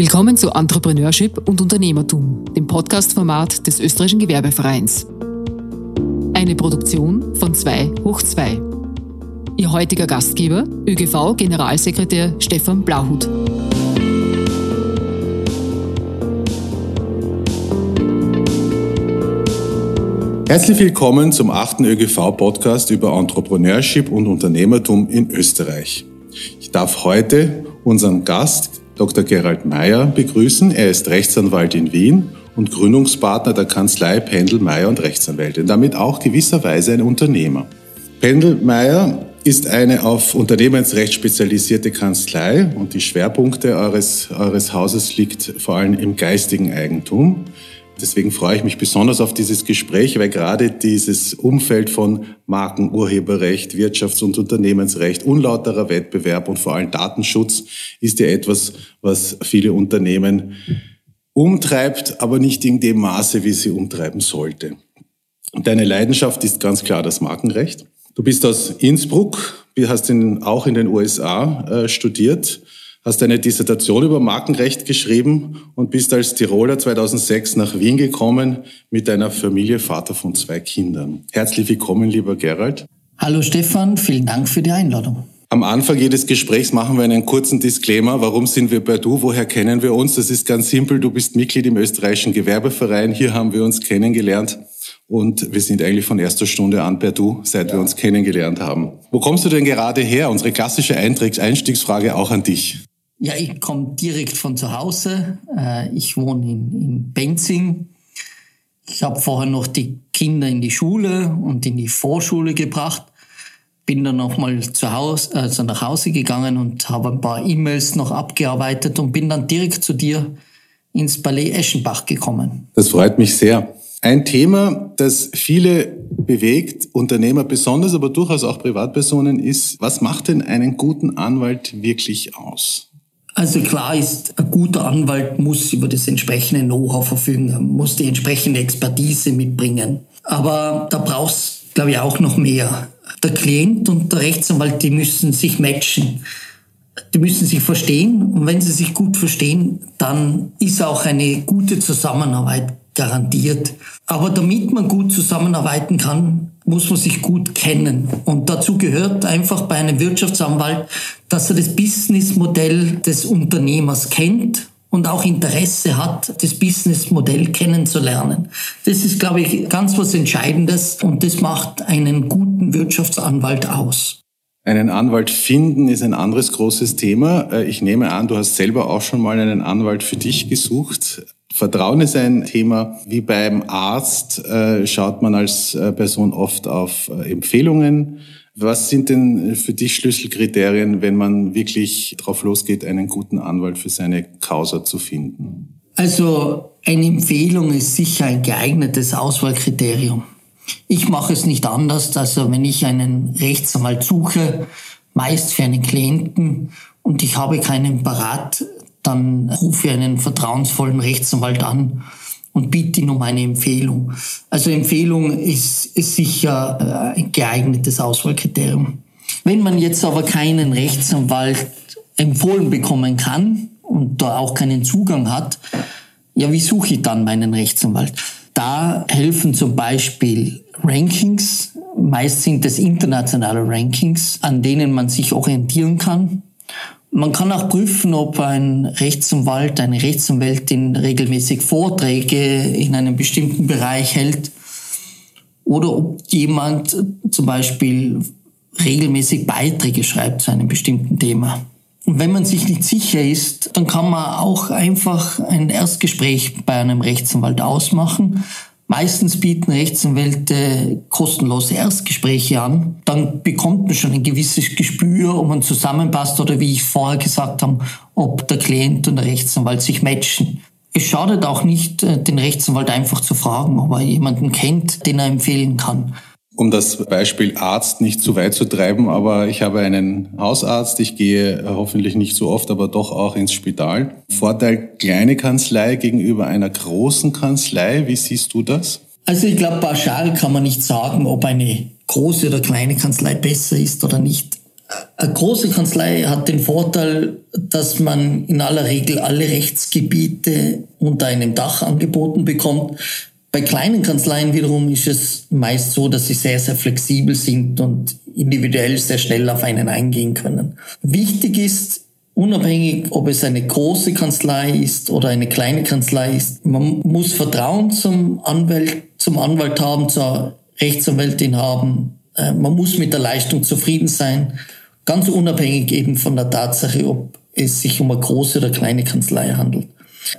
Willkommen zu Entrepreneurship und Unternehmertum, dem Podcast-Format des Österreichischen Gewerbevereins. Eine Produktion von 2 hoch 2. Ihr heutiger Gastgeber, ÖGV-Generalsekretär Stefan Blauhut. Herzlich willkommen zum achten ÖGV-Podcast über Entrepreneurship und Unternehmertum in Österreich. Ich darf heute unseren Gast, Dr. Gerald Meyer, begrüßen. Er ist Rechtsanwalt in Wien und Gründungspartner der Kanzlei Pendel Meyer und Rechtsanwälte und damit auch gewisserweise ein Unternehmer. Pendel Meyer ist eine auf Unternehmensrecht spezialisierte Kanzlei und die Schwerpunkte eures, eures Hauses liegt vor allem im geistigen Eigentum. Deswegen freue ich mich besonders auf dieses Gespräch, weil gerade dieses Umfeld von Markenurheberrecht, Wirtschafts- und Unternehmensrecht, unlauterer Wettbewerb und vor allem Datenschutz ist ja etwas, was viele Unternehmen umtreibt, aber nicht in dem Maße, wie sie umtreiben sollte. Deine Leidenschaft ist ganz klar das Markenrecht. Du bist aus Innsbruck, hast in, auch in den USA äh, studiert hast eine Dissertation über Markenrecht geschrieben und bist als Tiroler 2006 nach Wien gekommen mit deiner Familie, Vater von zwei Kindern. Herzlich willkommen, lieber Gerald. Hallo Stefan, vielen Dank für die Einladung. Am Anfang jedes Gesprächs machen wir einen kurzen Disclaimer. Warum sind wir bei Du? Woher kennen wir uns? Das ist ganz simpel. Du bist Mitglied im österreichischen Gewerbeverein. Hier haben wir uns kennengelernt. Und wir sind eigentlich von erster Stunde an per Du, seit ja. wir uns kennengelernt haben. Wo kommst du denn gerade her? Unsere klassische Einstiegsfrage auch an dich. Ja, ich komme direkt von zu Hause. Äh, ich wohne in, in Benzing. Ich habe vorher noch die Kinder in die Schule und in die Vorschule gebracht. Bin dann nochmal zu Hause, also nach Hause gegangen und habe ein paar E-Mails noch abgearbeitet und bin dann direkt zu dir ins Ballet Eschenbach gekommen. Das freut mich sehr. Ein Thema, das viele bewegt, Unternehmer besonders, aber durchaus auch Privatpersonen, ist, was macht denn einen guten Anwalt wirklich aus? Also klar ist, ein guter Anwalt muss über das entsprechende Know-how verfügen, muss die entsprechende Expertise mitbringen. Aber da brauchst, glaube ich, auch noch mehr. Der Klient und der Rechtsanwalt, die müssen sich matchen. Die müssen sich verstehen und wenn sie sich gut verstehen, dann ist auch eine gute Zusammenarbeit garantiert. Aber damit man gut zusammenarbeiten kann, muss man sich gut kennen. Und dazu gehört einfach bei einem Wirtschaftsanwalt, dass er das Businessmodell des Unternehmers kennt und auch Interesse hat, das Businessmodell kennenzulernen. Das ist, glaube ich, ganz was Entscheidendes und das macht einen guten Wirtschaftsanwalt aus. Einen Anwalt finden ist ein anderes großes Thema. Äh, ich nehme an, du hast selber auch schon mal einen Anwalt für dich gesucht. Vertrauen ist ein Thema. Wie beim Arzt äh, schaut man als äh, Person oft auf Empfehlungen. Was sind denn für dich Schlüsselkriterien, wenn man wirklich darauf losgeht, einen guten Anwalt für seine Causa zu finden? Also eine Empfehlung ist sicher ein geeignetes Auswahlkriterium. Ich mache es nicht anders, also wenn ich einen Rechtsanwalt suche, meist für einen Klienten und ich habe keinen parat, dann rufe ich einen vertrauensvollen Rechtsanwalt an und bitte ihn um eine Empfehlung. Also Empfehlung ist, ist sicher äh, ein geeignetes Auswahlkriterium. Wenn man jetzt aber keinen Rechtsanwalt empfohlen bekommen kann und da auch keinen Zugang hat, ja, wie suche ich dann meinen Rechtsanwalt? Da helfen zum Beispiel Rankings. Meist sind es internationale Rankings, an denen man sich orientieren kann. Man kann auch prüfen, ob ein Rechtsanwalt, eine Rechtsanwältin regelmäßig Vorträge in einem bestimmten Bereich hält oder ob jemand zum Beispiel regelmäßig Beiträge schreibt zu einem bestimmten Thema. Und wenn man sich nicht sicher ist, dann kann man auch einfach ein Erstgespräch bei einem Rechtsanwalt ausmachen Meistens bieten Rechtsanwälte kostenlose Erstgespräche an. Dann bekommt man schon ein gewisses Gespür, ob man zusammenpasst oder wie ich vorher gesagt habe, ob der Klient und der Rechtsanwalt sich matchen. Es schadet auch nicht, äh, den Rechtsanwalt einfach zu fragen, ob er jemanden kennt, den er empfehlen kann um das Beispiel Arzt nicht zu weit zu treiben, aber ich habe einen Hausarzt, ich gehe hoffentlich nicht so oft, aber doch auch ins Spital. Vorteil kleine Kanzlei gegenüber einer großen Kanzlei, wie siehst du das? Also ich glaube, pauschal kann man nicht sagen, ob eine große oder kleine Kanzlei besser ist oder nicht. Eine große Kanzlei hat den Vorteil, dass man in aller Regel alle Rechtsgebiete unter einem Dach angeboten bekommt. Bei kleinen Kanzleien wiederum ist es meist so, dass sie sehr, sehr flexibel sind und individuell sehr schnell auf einen eingehen können. Wichtig ist, unabhängig, ob es eine große Kanzlei ist oder eine kleine Kanzlei ist, man muss Vertrauen zum Anwalt, zum Anwalt haben, zur Rechtsanwältin haben. Äh, man muss mit der Leistung zufrieden sein Ganz unabhängig eben von der Tatsache, ob es sich um eine große oder kleine Kanzlei handelt.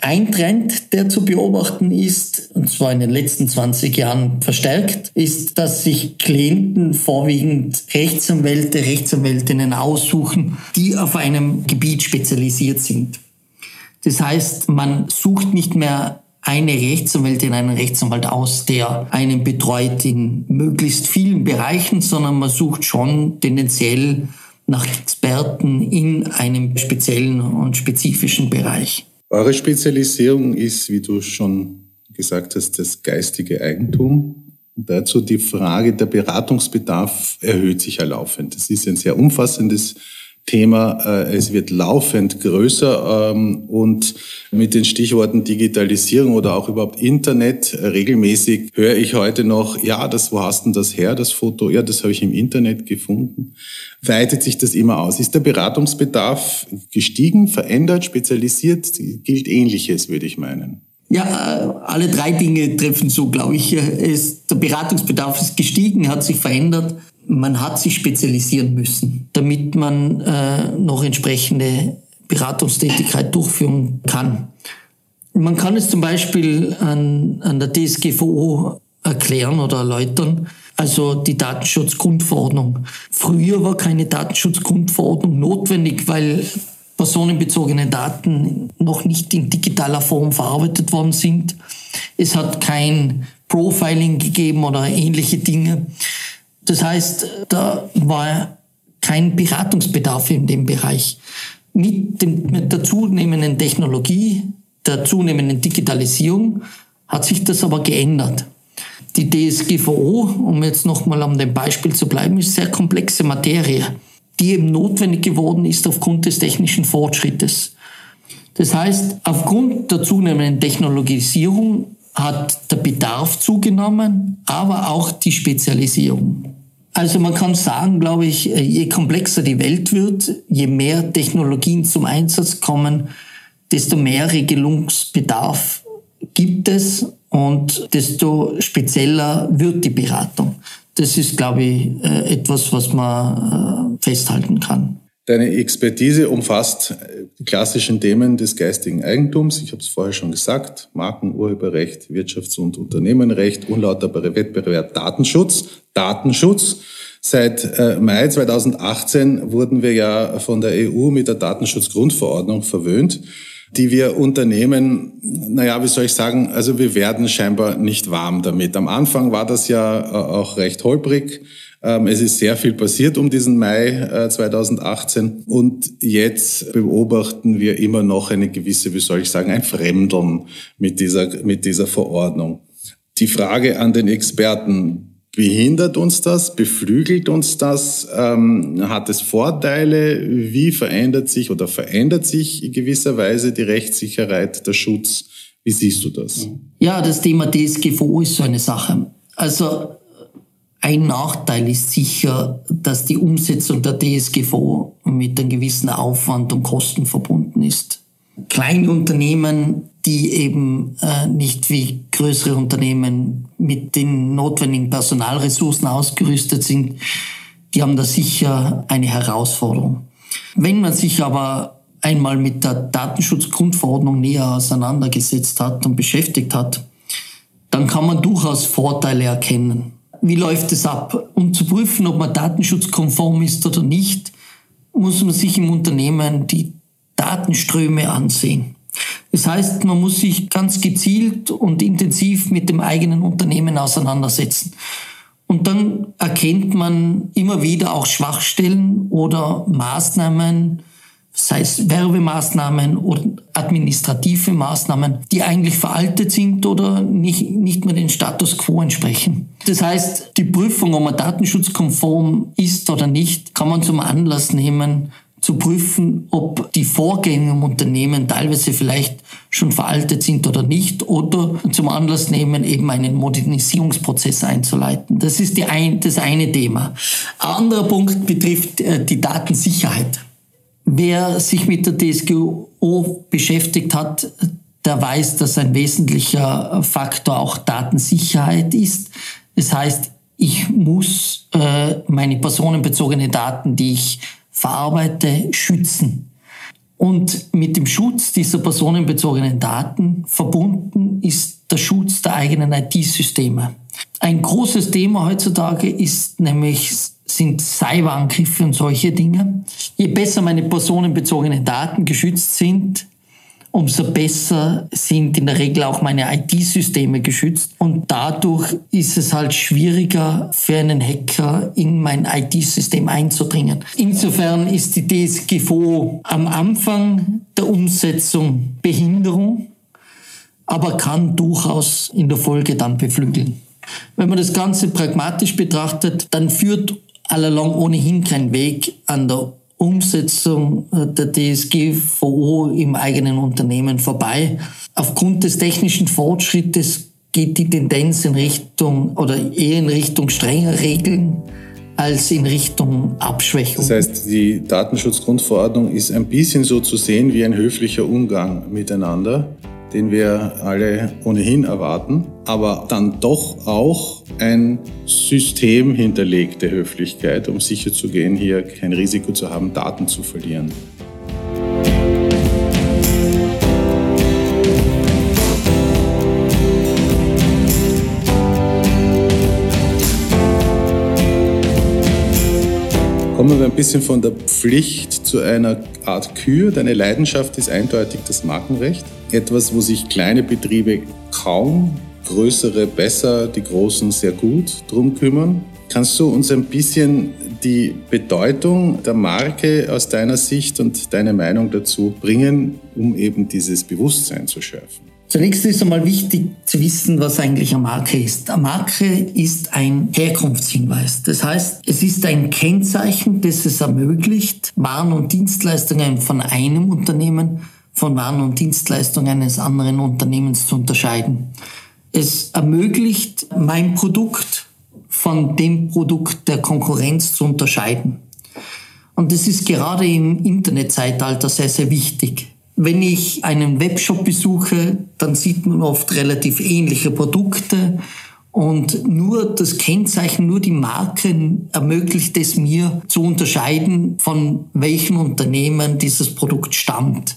Ein Trend, der zu beobachten ist, und zwar in den letzten 20 Jahren verstärkt, ist, dass sich Klienten vorwiegend Rechtsanwälte, Rechtsanwältinnen aussuchen, die auf einem Gebiet spezialisiert sind. Das heißt, man sucht nicht mehr eine Rechtsanwältin, einen Rechtsanwalt aus, der einen betreut in möglichst vielen Bereichen, sondern man sucht schon tendenziell nach Experten in einem speziellen und spezifischen Bereich. Eure Spezialisierung ist, wie du schon gesagt hast, das geistige Eigentum. dazu die Frage, der Beratungsbedarf erhöht sich ja laufend. Das ist ein sehr umfassendes Thema. Äh, es wird laufend größer ähm, und mit den Stichworten Digitalisierung oder auch überhaupt Internet äh, regelmäßig höre ich heute noch, ja, das, wo hast denn das her, das Foto? Ja, das habe ich im Internet gefunden. Weitet sich das immer aus? Ist der Beratungsbedarf gestiegen, verändert, spezialisiert? Gilt Ähnliches, würde ich meinen. Ja, alle drei Dinge treffen so, glaube ich. Es, der Beratungsbedarf ist gestiegen, hat sich verändert man hat sich spezialisieren müssen, damit man äh, noch entsprechende Beratungstätigkeit durchführen kann. Man kann es zum Beispiel an, an der DSGVO erklären oder erläutern, also die Datenschutzgrundverordnung. Früher war keine Datenschutzgrundverordnung notwendig, weil personenbezogene Daten noch nicht in digitaler Form verarbeitet worden sind. Es hat kein Profiling gegeben oder ähnliche Dinge. Das heißt, da war kein Beratungsbedarf in dem Bereich. Mit, dem, mit der zunehmenden Technologie, der zunehmenden Digitalisierung hat sich das aber geändert. Die DSGVO, um jetzt nochmal an dem Beispiel zu bleiben, ist sehr komplexe Materie, die eben notwendig geworden ist aufgrund des technischen Fortschrittes. Das heißt, aufgrund der zunehmenden Technologisierung hat der Bedarf zugenommen, aber auch die Spezialisierung. Also man kann sagen, glaube ich, je komplexer die Welt wird, je mehr Technologien zum Einsatz kommen, desto mehr Regelungsbedarf gibt es und desto spezieller wird die Beratung. Das ist, glaube ich, äh, etwas, was man äh, festhalten kann. Deine Expertise umfasst die klassischen Themen des geistigen Eigentums. Ich habe es vorher schon gesagt. Marken, Urheberrecht, Wirtschafts- und Unternehmenrecht, unlauterbare Wettbewerb, Datenschutz. Datenschutz. Seit äh, Mai 2018 wurden wir ja von der EU mit der Datenschutzgrundverordnung verwöhnt, die wir Unternehmen, naja, wie soll ich sagen, also wir werden scheinbar nicht warm damit. Am Anfang war das ja äh, auch recht holprig. Ähm, es ist sehr viel passiert um diesen Mai 2018 äh, und jetzt beobachten wir immer noch eine gewisse, wie soll ich sagen, ein Fremdeln mit dieser, mit dieser Verordnung. Die Frage an den Experten, Behindert uns das? Beflügelt uns das? Ähm, hat es Vorteile? Wie verändert sich oder verändert sich in gewisser Weise die Rechtssicherheit, der Schutz? Wie siehst du das? Ja, das Thema DSGVO ist so eine Sache. Also ein Nachteil ist sicher, dass die Umsetzung der DSGVO mit einem gewissen Aufwand und Kosten verbunden ist. Kleine Unternehmen, die eben äh, nicht wie größere Unternehmen mit den notwendigen Personalressourcen ausgerüstet sind, die haben da sicher eine Herausforderung. Wenn man sich aber einmal mit der Datenschutzgrundverordnung näher auseinandergesetzt hat und beschäftigt hat, dann kann man durchaus Vorteile erkennen. Wie läuft es ab? Um zu prüfen, ob man datenschutzkonform ist oder nicht, muss man sich im Unternehmen die Datenströme ansehen. Das heißt, man muss sich ganz gezielt und intensiv mit dem eigenen Unternehmen auseinandersetzen. Und dann erkennt man immer wieder auch Schwachstellen oder Maßnahmen, sei es Werbemaßnahmen oder administrative Maßnahmen, die eigentlich veraltet sind oder nicht, nicht mehr den Status quo entsprechen. Das heißt, die Prüfung, ob man datenschutzkonform ist oder nicht, kann man zum Anlass nehmen, zu prüfen, ob die Vorgänge im Unternehmen teilweise vielleicht schon veraltet sind oder nicht oder zum Anlass nehmen, eben einen Modernisierungsprozess einzuleiten. Das ist die ein, das eine Thema. Ein anderer Punkt betrifft äh, die Datensicherheit. Wer sich mit der DSGO beschäftigt hat, der weiß, dass ein wesentlicher Faktor auch Datensicherheit ist. Das heißt, ich muss äh, meine personenbezogenen Daten, die ich verarbeite, schützen. Und mit dem Schutz dieser personenbezogenen Daten verbunden ist der Schutz der eigenen IT-Systeme. Ein großes Thema heutzutage ist nämlich sind Cyberangriffe und solche Dinge. Je besser meine personenbezogenen Daten geschützt sind, umso besser sind in der Regel auch meine IT-Systeme geschützt. Und dadurch ist es halt schwieriger für einen Hacker in mein IT-System einzudringen. Insofern ist die DSGVO am Anfang der Umsetzung Behinderung, aber kann durchaus in der Folge dann beflügeln. Wenn man das Ganze pragmatisch betrachtet, dann führt allalong ohnehin kein Weg an der Umsetzung äh, der DSGVO im eigenen Unternehmen vorbei. Aufgrund des technischen Fortschrittes geht die Tendenz in Richtung oder eher in Richtung strenger Regeln als in Richtung Abschwächung. Das heißt, die Datenschutzgrundverordnung ist ein bisschen so zu sehen wie ein höflicher Umgang miteinander den wir alle ohnehin erwarten, aber dann doch auch ein System hinterlegte Höflichkeit, um sicherzugehen, hier kein Risiko zu haben, Daten zu verlieren. Kommen wir ein bisschen von der Pflicht zu einer Art Kür. Deine Leidenschaft ist eindeutig das Markenrecht etwas, wo sich kleine Betriebe kaum, größere besser, die großen sehr gut drum kümmern. Kannst du uns ein bisschen die Bedeutung der Marke aus deiner Sicht und deine Meinung dazu bringen, um eben dieses Bewusstsein zu schärfen? Zunächst ist einmal wichtig zu wissen, was eigentlich eine Marke ist. Eine Marke ist ein Herkunftshinweis. Das heißt, es ist ein Kennzeichen, das es ermöglicht, Waren und Dienstleistungen von einem Unternehmen von Waren und Dienstleistungen eines anderen Unternehmens zu unterscheiden. Es ermöglicht, mein Produkt von dem Produkt der Konkurrenz zu unterscheiden. Und das ist gerade im Internetzeitalter sehr, sehr wichtig. Wenn ich einen Webshop besuche, dann sieht man oft relativ ähnliche Produkte und nur das Kennzeichen, nur die Marke ermöglicht es mir zu unterscheiden, von welchem Unternehmen dieses Produkt stammt.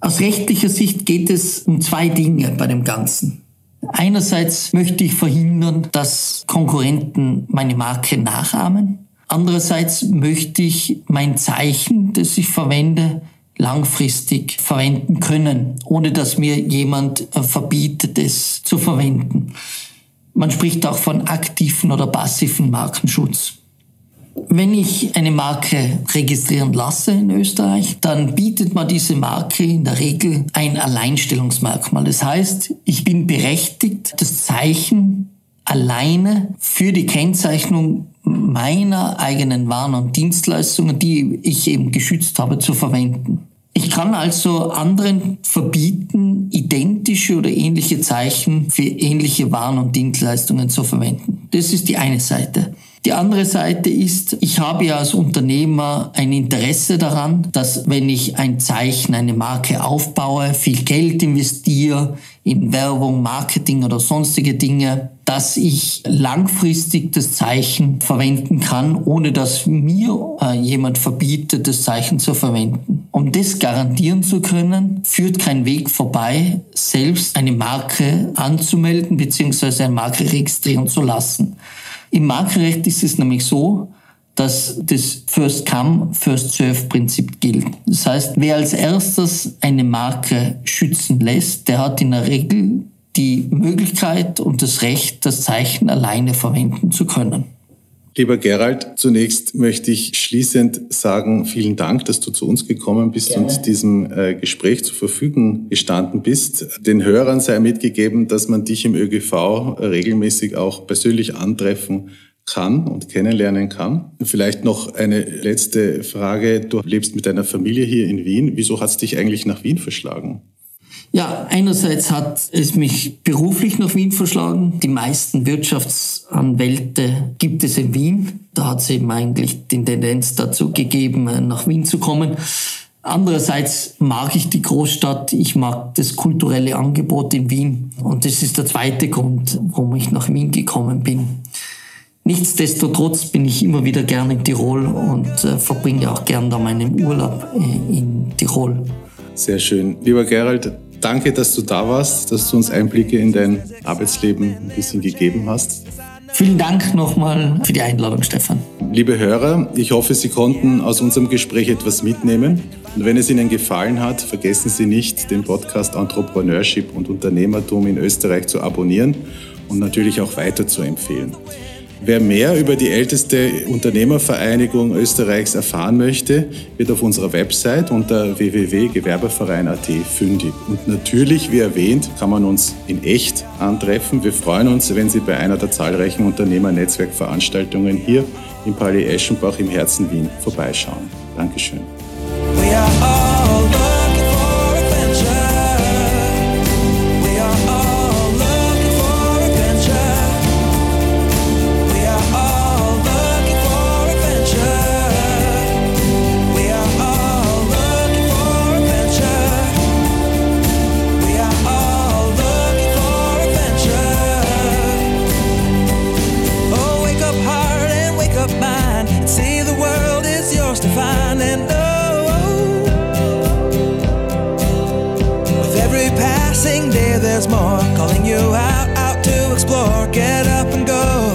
Aus rechtlicher Sicht geht es um zwei Dinge bei dem Ganzen. Einerseits möchte ich verhindern, dass Konkurrenten meine Marke nachahmen. Andererseits möchte ich mein Zeichen, das ich verwende, langfristig verwenden können, ohne dass mir jemand äh, verbietet, es zu verwenden. Man spricht auch von aktiven oder passiven Markenschutz. Wenn ich eine Marke registrieren lasse in Österreich, dann bietet man diese Marke in der Regel ein Alleinstellungsmerkmal. Das heißt, ich bin berechtigt, das Zeichen alleine für die Kennzeichnung meiner eigenen Waren und Dienstleistungen, die ich eben geschützt habe, zu verwenden. Ich kann also anderen verbieten, identische oder ähnliche Zeichen für ähnliche Waren und Dienstleistungen zu verwenden. Das ist die eine Seite. Die andere Seite ist, ich habe ja als Unternehmer ein Interesse daran, dass wenn ich ein Zeichen, eine Marke aufbaue, viel Geld investiere in Werbung, Marketing oder sonstige Dinge, dass ich langfristig das Zeichen verwenden kann, ohne dass mir äh, jemand verbietet, das Zeichen zu verwenden. Um das garantieren zu können, führt kein Weg vorbei, selbst eine Marke anzumelden bzw. eine Marke registrieren zu lassen. Im Markenrecht ist es nämlich so, dass das First Come, First Serve Prinzip gilt. Das heißt, wer als erstes eine Marke schützen lässt, der hat in der Regel die Möglichkeit und das Recht, das Zeichen alleine verwenden zu können. Lieber Gerald, zunächst möchte ich schließend sagen, vielen Dank, dass du zu uns gekommen bist Gerne. und diesem äh, Gespräch zur Verfügung gestanden bist. Den Hörern sei mitgegeben, dass man dich im ÖGV regelmäßig auch persönlich antreffen kann und kennenlernen kann. Vielleicht noch eine letzte Frage. Du lebst mit deiner Familie hier in Wien. Wieso hat es dich eigentlich nach Wien verschlagen? Ja, einerseits hat es mich beruflich nach Wien verschlagen. Die meisten Wirtschaftsanwälte gibt es in Wien. Da hat es eben eigentlich die Tendenz dazu gegeben, äh, nach Wien zu kommen. Andererseits mag ich die Großstadt, ich mag das kulturelle Angebot in Wien und das ist der zweite Grund, warum ich nach Wien gekommen bin. Nichtsdestotrotz bin ich immer wieder gern in Tirol und äh, verbringe auch gern da meinen Urlaub äh, in Tirol. Sehr schön. Lieber Gerald, Danke, dass du da warst, dass du uns Einblicke in dein Arbeitsleben ein bisschen gegeben hast. Vielen Dank nochmal für die Einladung, Stefan. Liebe Hörer, ich hoffe, Sie konnten aus unserem Gespräch etwas mitnehmen. Und wenn es Ihnen gefallen hat, vergessen Sie nicht, den Podcast Entrepreneurship und Unternehmertum in Österreich zu abonnieren und natürlich auch weiter zu empfehlen. Wer mehr über die älteste Unternehmervereinigung Österreichs erfahren möchte, wird auf unserer Website unter www.gewerbeverein.at fündig. Und natürlich, wie erwähnt, kann man uns in echt antreffen. Wir freuen uns, wenn Sie bei einer der zahlreichen Unternehmernetzwerkveranstaltungen hier im Palais Eschenbach im Herzen Wien vorbeischauen. Dankeschön. Sing, day, there's more calling you out, out to explore. Get up and go.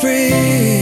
Free.